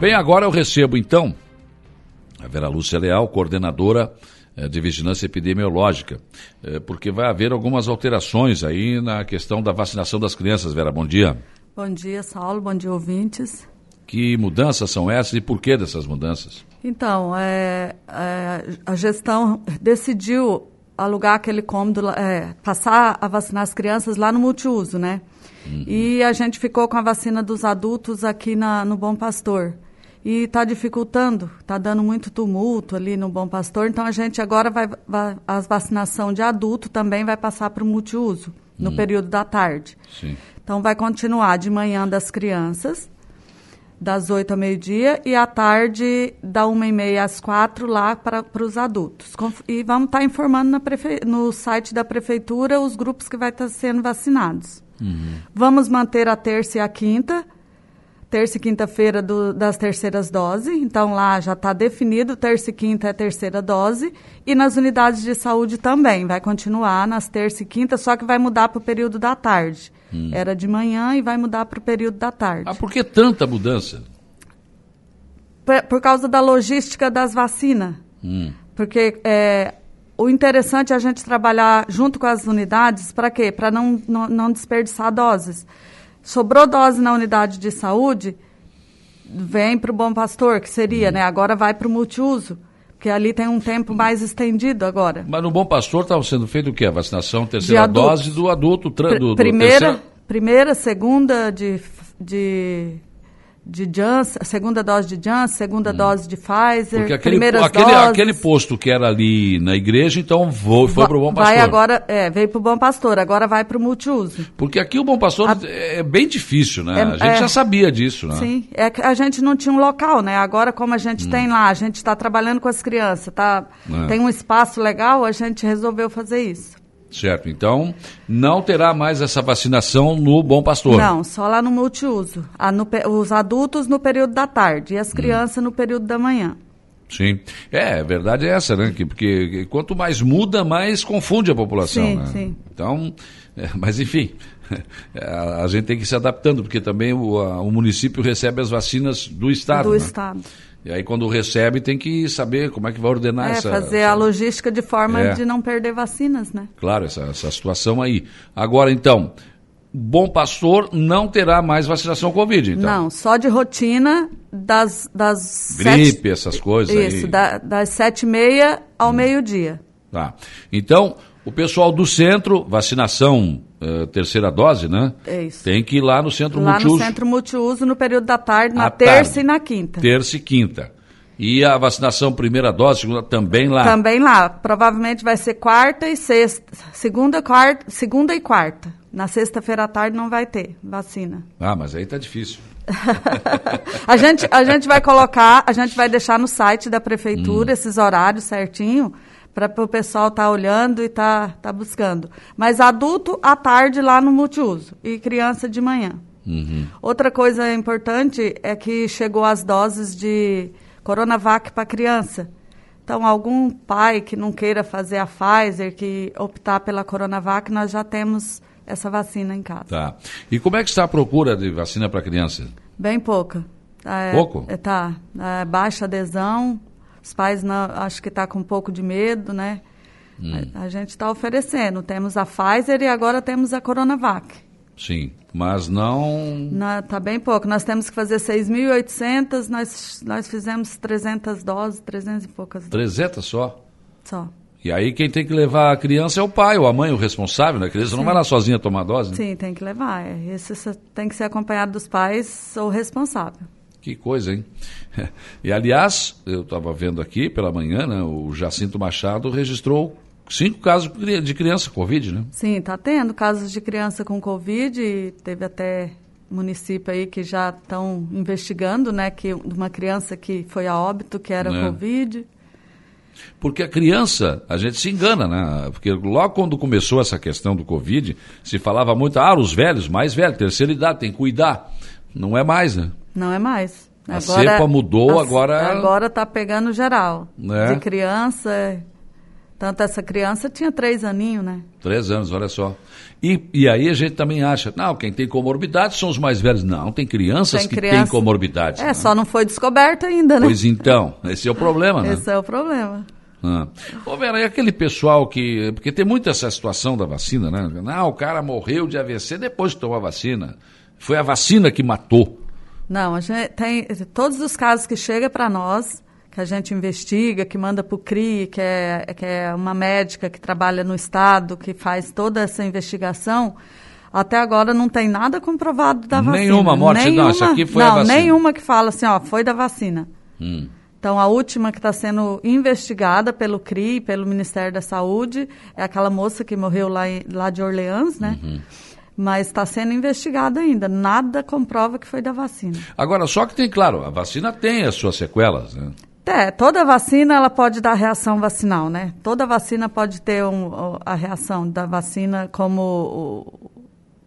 Bem, agora eu recebo então a Vera Lúcia Leal, coordenadora eh, de Vigilância Epidemiológica, eh, porque vai haver algumas alterações aí na questão da vacinação das crianças. Vera, bom dia. Bom dia, Saulo. Bom dia, ouvintes. Que mudanças são essas e por que dessas mudanças? Então, é, é, a gestão decidiu alugar aquele cômodo, é, passar a vacinar as crianças lá no multiuso, né? Uhum. E a gente ficou com a vacina dos adultos aqui na, no Bom Pastor. E está dificultando, está dando muito tumulto ali no Bom Pastor. Então a gente agora vai, vai a vacinação de adulto também vai passar para o multiuso no uhum. período da tarde. Sim. Então vai continuar de manhã das crianças das 8 ao meio-dia e à tarde da 1 e meia às 4 lá para os adultos. E vamos estar tá informando prefe... no site da prefeitura os grupos que vai estar tá sendo vacinados. Uhum. Vamos manter a terça e a quinta, terça e quinta-feira das terceiras doses. Então lá já está definido, terça e quinta é terceira dose. E nas unidades de saúde também, vai continuar nas terça e quinta, só que vai mudar para o período da tarde. Hum. Era de manhã e vai mudar para o período da tarde. Ah, por que tanta mudança? Por, por causa da logística das vacinas. Hum. Porque é, o interessante é a gente trabalhar junto com as unidades, para quê? Para não, não, não desperdiçar doses. Sobrou dose na unidade de saúde, vem para o Bom Pastor, que seria, hum. né? Agora vai para o multiuso. Porque ali tem um tempo mais estendido agora. Mas no Bom Pastor estava sendo feito o quê? A vacinação, terceira dose do adulto. Do, do primeira, terceira... primeira, segunda de, de de Janssen, segunda dose de Janssen, segunda hum. dose de Pfizer, Porque aquele, primeiras aquele, doses. aquele posto que era ali na igreja, então foi, foi para o Bom Pastor. Vai agora, é, veio para o Bom Pastor, agora vai para o multiuso. Porque aqui o Bom Pastor a, é bem difícil, né? É, a gente é, já sabia disso, né? Sim, é que a gente não tinha um local, né? Agora, como a gente hum. tem lá, a gente está trabalhando com as crianças, tá, é. tem um espaço legal, a gente resolveu fazer isso. Certo. Então, não terá mais essa vacinação no Bom Pastor? Não, só lá no multiuso. A, no, os adultos no período da tarde e as hum. crianças hum. no período da manhã. Sim. É, a verdade é essa, né? Que, porque quanto mais muda, mais confunde a população. Sim, né? sim. Então, é, mas enfim, a, a, gente tem que ir se adaptando, porque também o, a, o município recebe as vacinas do Estado. Do né? Estado. E aí, quando recebe, tem que saber como é que vai ordenar é, essa. fazer essa... a logística de forma é. de não perder vacinas, né? Claro, essa, essa situação aí. Agora, então, Bom Pastor não terá mais vacinação Covid, então? Não, só de rotina das. das Gripe, sete... essas coisas Isso, aí. Da, das sete e meia ao hum. meio-dia. Tá. Então, o pessoal do centro, vacinação uh, terceira dose, né? É isso. Tem que ir lá no centro lá multiuso. Lá no centro multiuso no período da tarde, na terça tarde. e na quinta. Terça e quinta. E a vacinação primeira dose, segunda, também lá? Também lá. Provavelmente vai ser quarta e sexta. Segunda, quarta, segunda e quarta. Na sexta-feira à tarde não vai ter vacina. Ah, mas aí tá difícil. a, gente, a gente vai colocar, a gente vai deixar no site da prefeitura hum. esses horários certinho para o pessoal estar tá olhando e estar tá, tá buscando. Mas adulto à tarde lá no multiuso e criança de manhã. Uhum. Outra coisa importante é que chegou as doses de Coronavac para criança. Então, algum pai que não queira fazer a Pfizer, que optar pela Coronavac, nós já temos essa vacina em casa. Tá. E como é que está a procura de vacina para criança? Bem pouca. É, Pouco? É, tá. É, baixa adesão, os pais não, acho que está com um pouco de medo, né? Hum. A, a, gente está oferecendo. Temos a Pfizer e agora temos a Coronavac. Sim, mas não... Está bem pouco. Nós temos que fazer 6.800, nós, nós fizemos 300 doses, 300 e poucas doses. 300 só? Só. E aí quem tem que levar a criança é o pai ou a mãe, o responsável, né? A criança Sim. não vai lá sozinha tomar dose, né? Sim, tem que levar. É. Esse tem que ser acompanhado dos pais ou responsável. Que coisa, hein? E, aliás, eu estava vendo aqui pela manhã, né, o Jacinto Machado registrou cinco casos de criança com Covid, né? Sim, está tendo casos de criança com Covid. Teve até município aí que já estão investigando, né, que uma criança que foi a óbito, que era é. Covid. Porque a criança, a gente se engana, né? Porque logo quando começou essa questão do Covid, se falava muito, ah, os velhos, mais velhos, terceira idade, tem que cuidar. Não é mais, né? Não é mais. A cepa mudou, a, agora... Agora está pegando geral. Né? De criança, Tanto essa criança tinha três aninhos, né? Três anos, olha só. E, e aí a gente também acha, não, quem tem comorbidade são os mais velhos. Não, tem crianças Tem que criança- têm comorbidade. É, né? só não foi descoberto ainda, né? Pois então, esse é o problema, né? Esse é o problema. Ah. Ô, Vera, e aquele pessoal que. Porque tem muito essa situação da vacina, né? Não, o cara morreu de AVC depois de tomar a vacina. Foi a vacina que matou. Não, a gente tem todos os casos que chegam para nós, que a gente investiga, que manda para o CRI, que é, que é uma médica que trabalha no Estado, que faz toda essa investigação, até agora não tem nada comprovado da vacina. Nenhuma morte, não, essa aqui foi a não, vacina. nenhuma que fala assim, ó, foi da vacina. Hum. Então, a última que está sendo investigada pelo CRI, pelo Ministério da Saúde, é aquela moça que morreu lá, em- lá de Orleans, né? Uhum. Mas está sendo investigada ainda. Nada comprova que foi da vacina. Agora, só que tem, claro, a vacina tem as suas sequelas, né? É, toda vacina ela pode dar reação vacinal, né? Toda vacina pode ter um, a reação da vacina como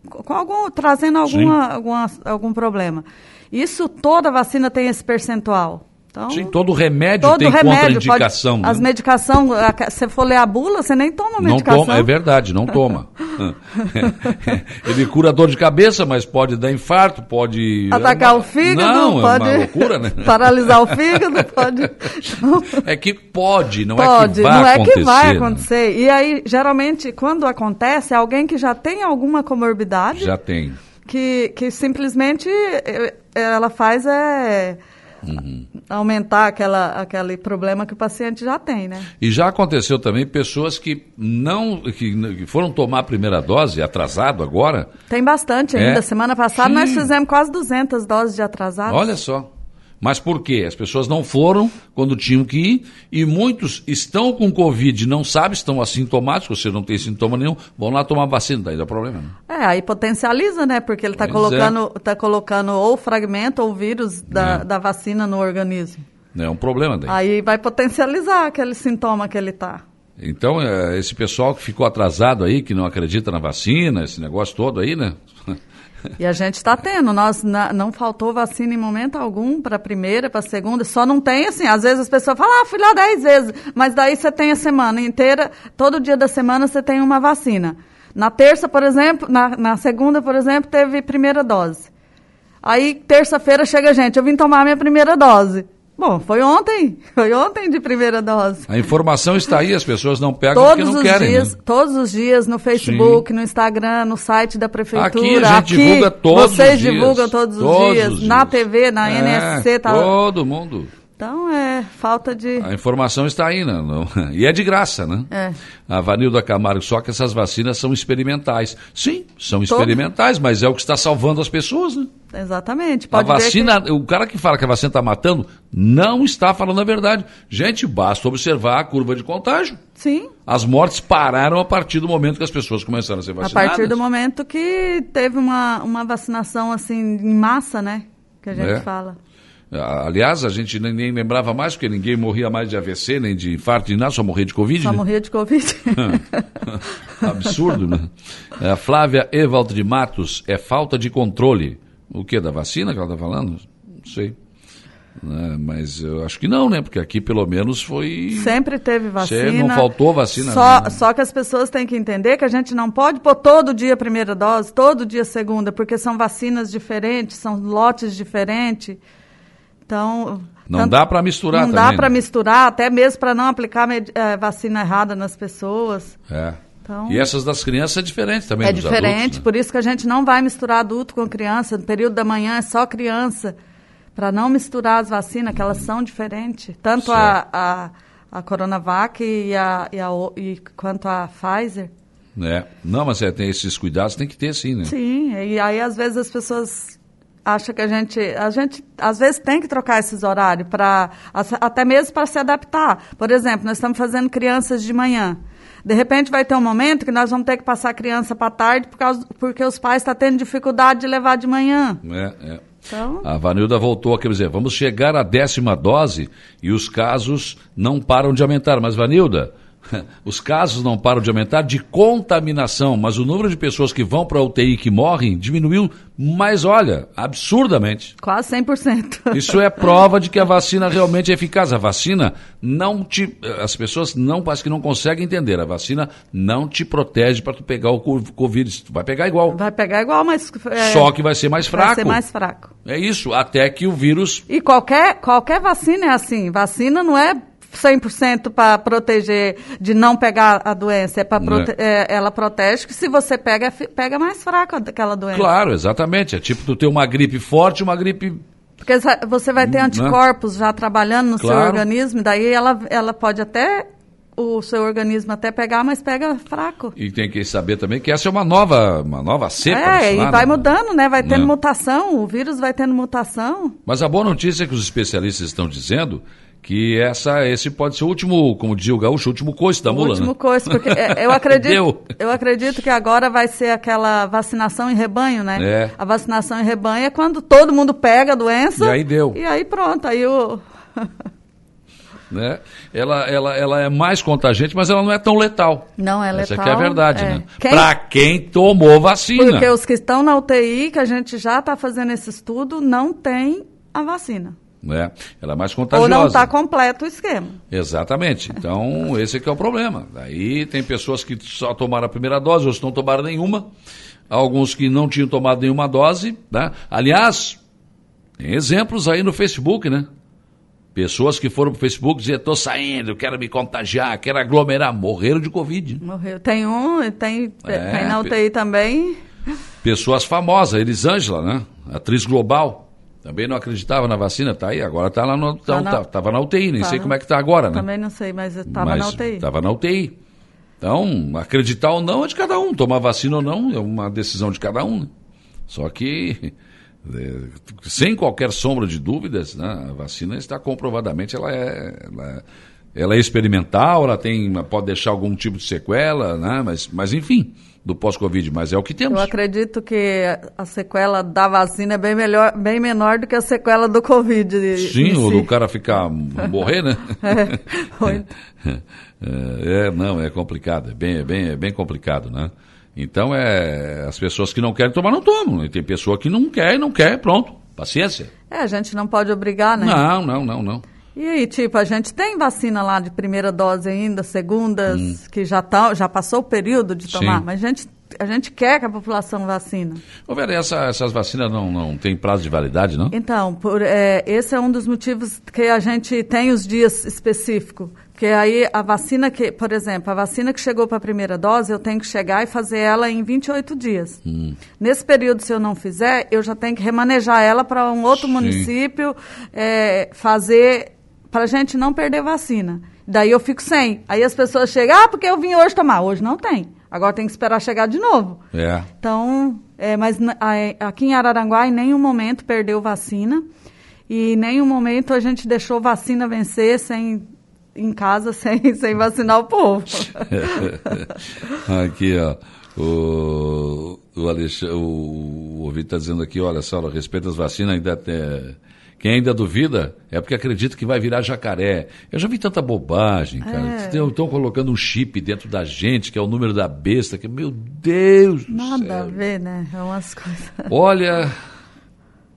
com algum trazendo alguma, alguma algum problema. Isso toda vacina tem esse percentual. Então, Sim, todo remédio todo tem remédio contraindicação. pode, né? as medicação, se for ler a bula, você nem toma Não medicação. toma, é verdade, não toma. Ele cura dor de cabeça, mas pode dar infarto, pode. Atacar é uma- o fígado, Não, pode é uma loucura, né? paralisar o fígado, pode. Então, É que pode, não Pode, é que vai não é acontecer. que vai né? acontecer. E aí, geralmente, quando acontece, é alguém que já tem alguma comorbidade, Já tem. que, que simplesmente eh, ela faz é Uhum. aumentar aquela, aquele problema que o paciente já tem, né? E já aconteceu também pessoas que não que foram tomar a primeira dose, atrasado agora. Tem bastante É? ainda. Semana passada nós Sim. fizemos quase 200 doses de atrasado. Olha só. Mas por quê? As pessoas não foram quando tinham que ir e muitos estão com Covid, não sabem, estão assintomáticos, você não tem sintoma nenhum, vão lá tomar vacina, daí dá problema. Né? É, aí potencializa, né? Porque ele está Pois colocando, tá colocando ou fragmento ou vírus da, É. da vacina no organismo. É um problema daí. Aí vai potencializar aquele sintoma que ele tá. Então, é, esse pessoal que ficou atrasado aí, que não acredita na vacina, esse negócio todo aí, né? E a gente está tendo, nós na- não faltou vacina em momento algum para a primeira, para a segunda, só não tem assim, às vezes as pessoas falam, ah, fui lá dez vezes, mas daí você tem a semana inteira, todo dia da semana você tem uma vacina. Na terça, por exemplo, na, na segunda, por exemplo, teve primeira dose. Aí, terça-feira chega gente, eu vim tomar minha primeira dose. Bom, foi ontem, foi ontem de primeira dose. A informação está aí, as pessoas não pegam Todos porque não os querem. dias, né? todos os dias no Facebook, no Instagram, no site da prefeitura. Aqui a gente divulga todos vocês os dias. divulgam todos os Todos dias, os na dias. TV, na É, NSC, tá. Todo mundo. Então é falta de A informação está aí, né? Não- E é de graça, né? É. A Vanilda Camargo, só que essas vacinas são experimentais. Sim, são experimentais, mas é o que está salvando as pessoas, né? Exatamente. A Pode ver vacina, o cara que fala que a vacina está matando, não está falando a verdade. Gente, basta observar a curva de contágio. que, sim, As mortes pararam a partir do momento que as pessoas começaram a ser a vacinadas. partir do momento que teve uma, uma vacinação assim em massa, né? Que a gente É. fala. Aliás, a gente nem, lembrava mais, porque ninguém morria mais de AVC, nem de infarto, nem nada, só morria de Covid. Só né? morria de Covid. Absurdo, né? É, A Flávia Evald de Matos, é falta de controle. O que? Da vacina que ela está falando? Não sei. Né, Mas eu acho que não, né? Porque aqui pelo menos foi. Sempre teve vacina. Sempre não faltou vacina, Só, né? só que as pessoas têm que entender que a gente não pode pôr todo dia a primeira dose, todo dia a segunda, porque são vacinas diferentes, são lotes diferentes. Então. Não tanto- dá para misturar Não também. dá para né? misturar, até mesmo para não aplicar med- eh, vacina errada nas pessoas. É. Então- E essas das crianças é diferente também é diferente, adultos, né? por isso que a gente não vai misturar adulto com criança. No período da manhã é só criança. Para não misturar as vacinas, que elas são diferentes. Tanto a, a, a Coronavac e a, e a, e quanto a Pfizer. É. Não, mas é, tem esses cuidados, tem que ter sim, né? Sim, e aí às vezes as pessoas acham que a gente, a gente às vezes tem que trocar esses horários para até mesmo para se adaptar. Por exemplo, nós estamos fazendo crianças de manhã. De repente vai ter um momento que nós vamos ter que passar a criança para tarde por causa, porque os pais estão tendo dificuldade de levar de manhã. É, é. Então, A Vanilda voltou a quer dizer, vamos chegar à décima dose e os casos não param de aumentar. Mas, Vanilda, os casos não param de aumentar de contaminação, mas o número de pessoas que vão para a UTI que morrem diminuiu, mas olha, absurdamente. Quase 100%. Isso é prova de que a vacina realmente é eficaz. A vacina não te. As pessoas não parece que não conseguem entender. A vacina não te protege para tu pegar o Covid. Tu vai pegar igual. Vai pegar igual, mas. É, Só que vai ser mais fraco. Vai ser mais fraco. É isso, até que o vírus. E qualquer, qualquer vacina é assim. Vacina não é 100% para proteger de não pegar a doença, é para prote é. ela protege que se você pega, pega mais fraco aquela doença. Claro, exatamente. É tipo tu ter uma gripe forte, uma gripe porque você vai ter hum, anticorpos já trabalhando no claro. seu organismo, daí ela, ela pode até o seu organismo até pegar, mas pega fraco. E tem que saber também que essa é uma nova, uma nova cepa. É, e vai né? mudando, né? Vai tendo é. mutação, o vírus vai tendo mutação. Mas a boa notícia é que os especialistas estão dizendo que essa, esse pode ser o último, como dizia o gaúcho, o último coice da mula, O último né? coice, porque é, eu acredito, eu acredito que agora vai ser aquela vacinação em rebanho, né? É. A vacinação em rebanho é quando todo mundo pega a doença. E aí deu. E aí pronto, aí o... né? Ela, ela, ela é mais contagiante, mas ela não é tão letal. Não é letal. Essa aqui é a verdade, é. né? Quem... Para quem tomou vacina. Porque os que estão na UTI, que a gente já está fazendo esse estudo, não tem a vacina. Né? Ela é mais contagiosa. Ou não está completo o esquema. Exatamente. Então, esse é o problema. Daí tem pessoas que só tomaram a primeira dose, outros não tomaram nenhuma. Alguns que não tinham tomado nenhuma dose. Né? Aliás, tem exemplos aí no Facebook, né? Pessoas que foram para o Facebook dizer, estou saindo, quero me contagiar, quero aglomerar, morreram de Covid. Morreu. Tem um, tem, é, tem na UTI também. Pessoas famosas, Elisângela, né? Atriz global também não acreditava na vacina, tá aí, agora tá lá no. Tá na, tava na UTI, nem tá sei como é que tá agora, né? Também não sei, mas estava na UTI. Estava na UTI. Então, acreditar ou não é de cada um. Tomar vacina ou não é uma decisão de cada um. Né? Só que, é, sem qualquer sombra de dúvidas, né, a vacina está comprovadamente, ela é, ela é, ela é experimental, ela tem, pode deixar algum tipo de sequela, né, mas, mas enfim do pós-Covid, mas é o que temos. Eu acredito que a sequela da vacina é bem, melhor, bem menor do que a sequela do Covid. Sim, o si. do cara ficar, morrer, né? É, é, não, é complicado, é bem, é bem, é bem complicado, né? Então, é, as pessoas que não querem tomar, não tomam. E tem pessoa que não quer e não quer, pronto, paciência. É, a gente não pode obrigar, né? Não, não, não, não. E aí, tipo, a gente tem vacina lá de primeira dose ainda, segundas, hum. que já, tá, já passou o período de tomar, Sim. mas a gente, a gente quer que a população vacina. Ô, Vera, essa, essas vacinas não, não têm prazo de validade, não? Então, por, é, esse é um dos motivos que a gente tem os dias específicos. Porque aí a vacina que, por exemplo, a vacina que chegou para a primeira dose, eu tenho que chegar e fazer ela em 28 dias. Hum. Nesse período, se eu não fizer, eu já tenho que remanejar ela para um outro Sim. município, é, fazer para a gente não perder vacina. Daí eu fico sem. Aí as pessoas chegam, ah, porque eu vim hoje tomar. Hoje não tem. Agora tem que esperar chegar de novo. É. Então, é, mas aqui em Araranguá, em nenhum momento perdeu vacina. E em nenhum momento a gente deixou vacina vencer sem, em casa sem, sem vacinar o povo. aqui, ó. O, o, Alexandre, o, o ouvinte está dizendo aqui, olha só, a respeito das vacinas, ainda tem quem ainda duvida é porque acredita que vai virar jacaré. Eu já vi tanta bobagem, cara. É. Estão colocando um chip dentro da gente, que é o número da besta, que, meu Deus Nada do céu. a ver, né? É umas coisas. Olha,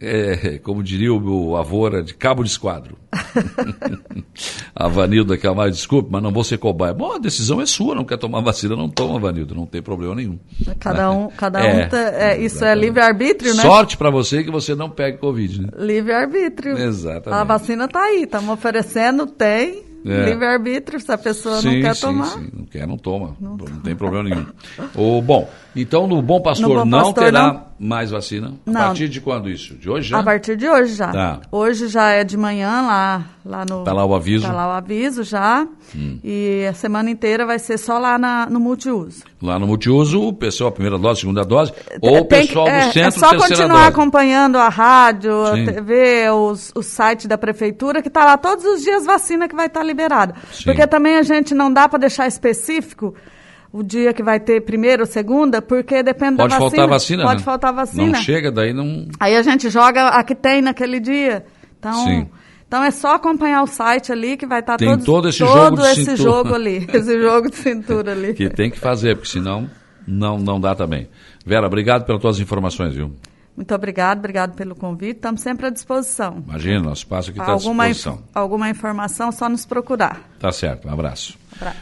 é, como diria o meu avô, era de cabo de esquadro. a Vanilda quer mais desculpe, mas não vou ser cobaia. Bom, a decisão é sua, não quer tomar vacina, não toma, Vanilda, não tem problema nenhum. Cada um, cada é, um tá, é, isso é livre-arbítrio, né? Sorte para você que você não pegue Covid, né? Livre-arbítrio. Exatamente. A vacina está aí, estamos oferecendo, tem, é. Livre-arbítrio, se a pessoa sim, não quer sim, tomar. Sim. Não quer, não toma. Não, não tem problema nenhum. o, bom, então no Bom Pastor no Bom não Pastor, terá não. Mais vacina? A não. partir de quando isso? De hoje já? A partir de hoje já. Tá. Hoje já é de manhã lá, lá no. Tá lá o aviso? Tá lá o aviso já. Hum. E a semana inteira vai ser só lá na, no multiuso. Lá no multiuso, o pessoal, a primeira dose, a segunda dose, ou o pessoal que, é, do centro, É só continuar dose. acompanhando a rádio, Sim. a TV, os, o site da prefeitura, que está lá todos os dias vacina que vai estar tá liberada. Porque também a gente não dá para deixar específico o dia que vai ter primeira ou segunda, porque depende Pode da vacina. Pode faltar vacina, Pode né? faltar vacina. Não chega, daí não... Aí a gente joga a que tem naquele dia. Então, Sim. Então é só acompanhar o site ali que vai estar Tem todo, todo esse todo jogo de esse cintura. jogo ali, esse jogo de cintura ali. Que tem que fazer, porque senão não, não dá também. Vera, obrigado pelas tuas informações, viu? Muito obrigado, obrigado pelo convite. Estamos sempre à disposição. Imagina, nosso espaço aqui está à Alguma, disposição. alguma informação, só nos procurar. Tá certo, um abraço. Abraço.